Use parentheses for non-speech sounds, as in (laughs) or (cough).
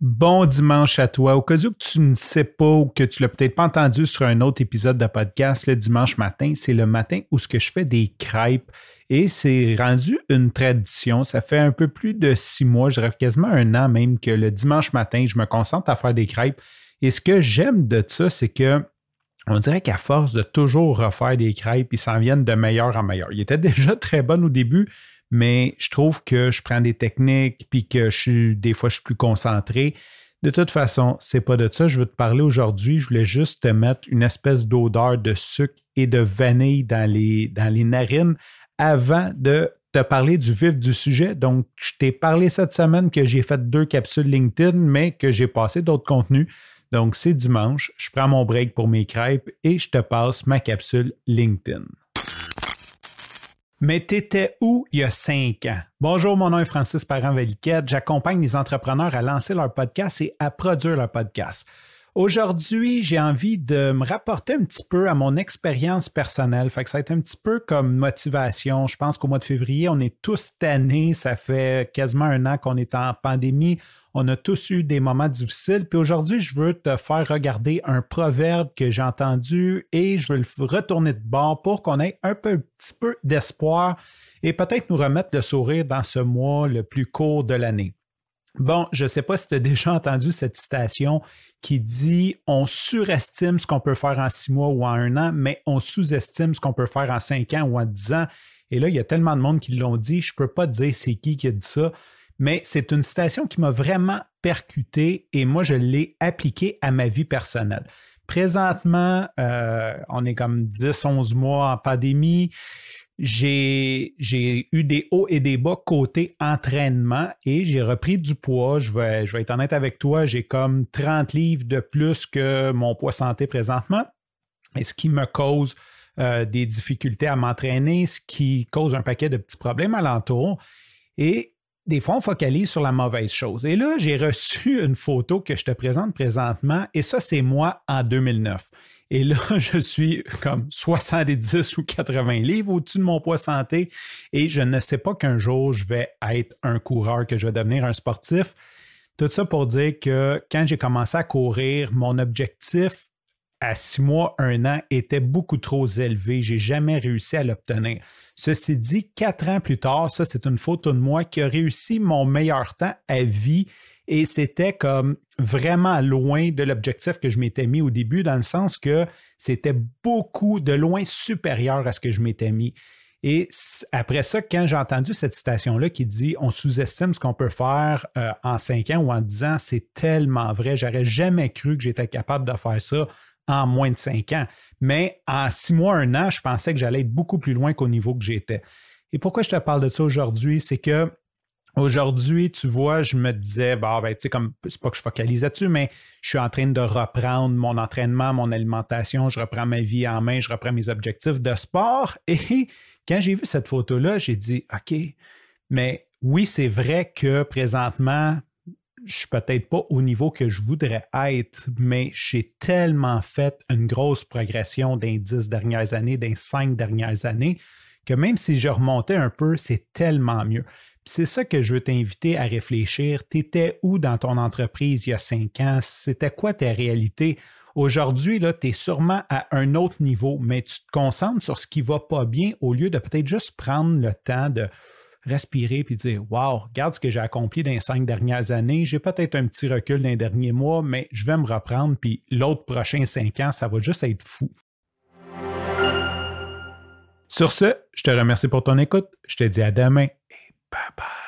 Bon dimanche à toi. Au cas où tu ne sais pas ou que tu l'as peut-être pas entendu sur un autre épisode de podcast, le dimanche matin, c'est le matin où ce que je fais des crêpes et c'est rendu une tradition. Ça fait un peu plus de six mois, je dirais quasiment un an même que le dimanche matin, je me concentre à faire des crêpes. Et ce que j'aime de ça, c'est que on dirait qu'à force de toujours refaire des crêpes, ils s'en viennent de meilleur en meilleur. Il était (laughs) déjà très bon au début, mais je trouve que je prends des techniques puis que des fois, je suis plus concentré. De toute façon, c'est pas de ça. Je veux te parler aujourd'hui. Je voulais juste te mettre une espèce d'odeur de sucre et de vanille dans les, dans les narines avant de te parler du vif du sujet. Donc, je t'ai parlé cette semaine que j'ai fait deux capsules LinkedIn, mais que j'ai passé d'autres contenus. Donc, c'est dimanche, je prends mon break pour mes crêpes et je te passe ma capsule LinkedIn. Mais t'étais où il y a cinq ans? Bonjour, mon nom est Francis Parent-Valiquette. J'accompagne les entrepreneurs à lancer leur podcast et à produire leur podcast. Aujourd'hui, j'ai envie de me rapporter un petit peu à mon expérience personnelle. Fait que ça va être un petit peu comme motivation. Je pense qu'au mois de février, on est tous tannés. Ça fait quasiment un an qu'on est en pandémie. On a tous eu des moments difficiles. Puis aujourd'hui, je veux te faire regarder un proverbe que j'ai entendu et je veux le retourner de bord pour qu'on ait un, peu, un petit peu d'espoir et peut-être nous remettre le sourire dans ce mois le plus court de l'année. Bon, je ne sais pas si tu as (laughs) déjà entendu cette citation qui dit on surestime ce qu'on peut faire en six mois ou en un an, mais on sous-estime ce qu'on peut faire en cinq ans ou en dix ans. Et là, il y a tellement de monde qui l'ont dit, je ne peux pas te dire c'est qui qui a dit ça, mais c'est une citation qui m'a vraiment percuté et moi, je l'ai appliquée à ma vie personnelle. Présentement, euh, on est comme 10-11 mois en pandémie j'ai eu des hauts et des bas côté entraînement et j'ai repris du poids. Je vais, être honnête avec toi, j'ai comme 30 livres de plus que mon poids santé présentement. Et ce qui me cause euh, des difficultés à m'entraîner, ce qui cause un paquet de petits problèmes alentour. Et des fois, on focalise sur la mauvaise chose. Et là, j'ai reçu une photo que je te présente présentement, et ça, c'est moi en 2009. Et là, (laughs) je suis comme 70 ou 80 livres au-dessus de mon poids santé et je ne sais pas qu'un jour je vais être un coureur, que je vais devenir un sportif. Tout ça pour dire que quand j'ai commencé à courir, mon objectif à six mois, un an était beaucoup trop élevé. J'ai jamais réussi à l'obtenir. Ceci dit, quatre ans plus tard, ça c'est une photo de moi qui a réussi mon meilleur temps à vie et c'était comme vraiment loin de l'objectif que je m'étais mis au début, dans le sens que c'était beaucoup de loin supérieur à ce que je m'étais mis. Et après ça, quand j'ai entendu cette citation-là qui dit on sous-estime ce qu'on peut faire euh, en cinq ans ou en dix ans, c'est tellement vrai. J'aurais jamais cru que j'étais capable de faire ça en moins de cinq ans. Mais en six mois, un an, je pensais que j'allais être beaucoup plus loin qu'au niveau que j'étais. Et pourquoi je te parle de ça aujourd'hui? C'est que Aujourd'hui, tu vois, je me disais, bah, ben, tu sais, comme, c'est pas que je focalise là-dessus, mais je suis en train de reprendre mon entraînement, mon alimentation, je reprends ma vie en main, je reprends mes objectifs de sport. (laughs) Et quand j'ai vu cette photo-là, j'ai dit, OK, mais oui, c'est vrai que présentement, je suis peut-être pas au niveau que je voudrais être, mais j'ai tellement fait une grosse progression dans les dix dernières années, dans cinq dernières années, que même si je remontais un peu, c'est tellement mieux. C'est ça que je veux t'inviter à réfléchir. Tu étais où dans ton entreprise il y a cinq ans? C'était quoi ta réalité? Aujourd'hui, tu es sûrement à un autre niveau, mais tu te concentres sur ce qui ne va pas bien au lieu de peut-être juste prendre le temps de respirer puis dire Wow, regarde ce que j'ai accompli dans les cinq dernières années. J'ai peut-être un petit recul dans les derniers mois, mais je vais me reprendre, puis l'autre prochain cinq ans, ça va juste être fou. Sur ce, je te remercie pour ton écoute. Je te dis à demain. Bye bye.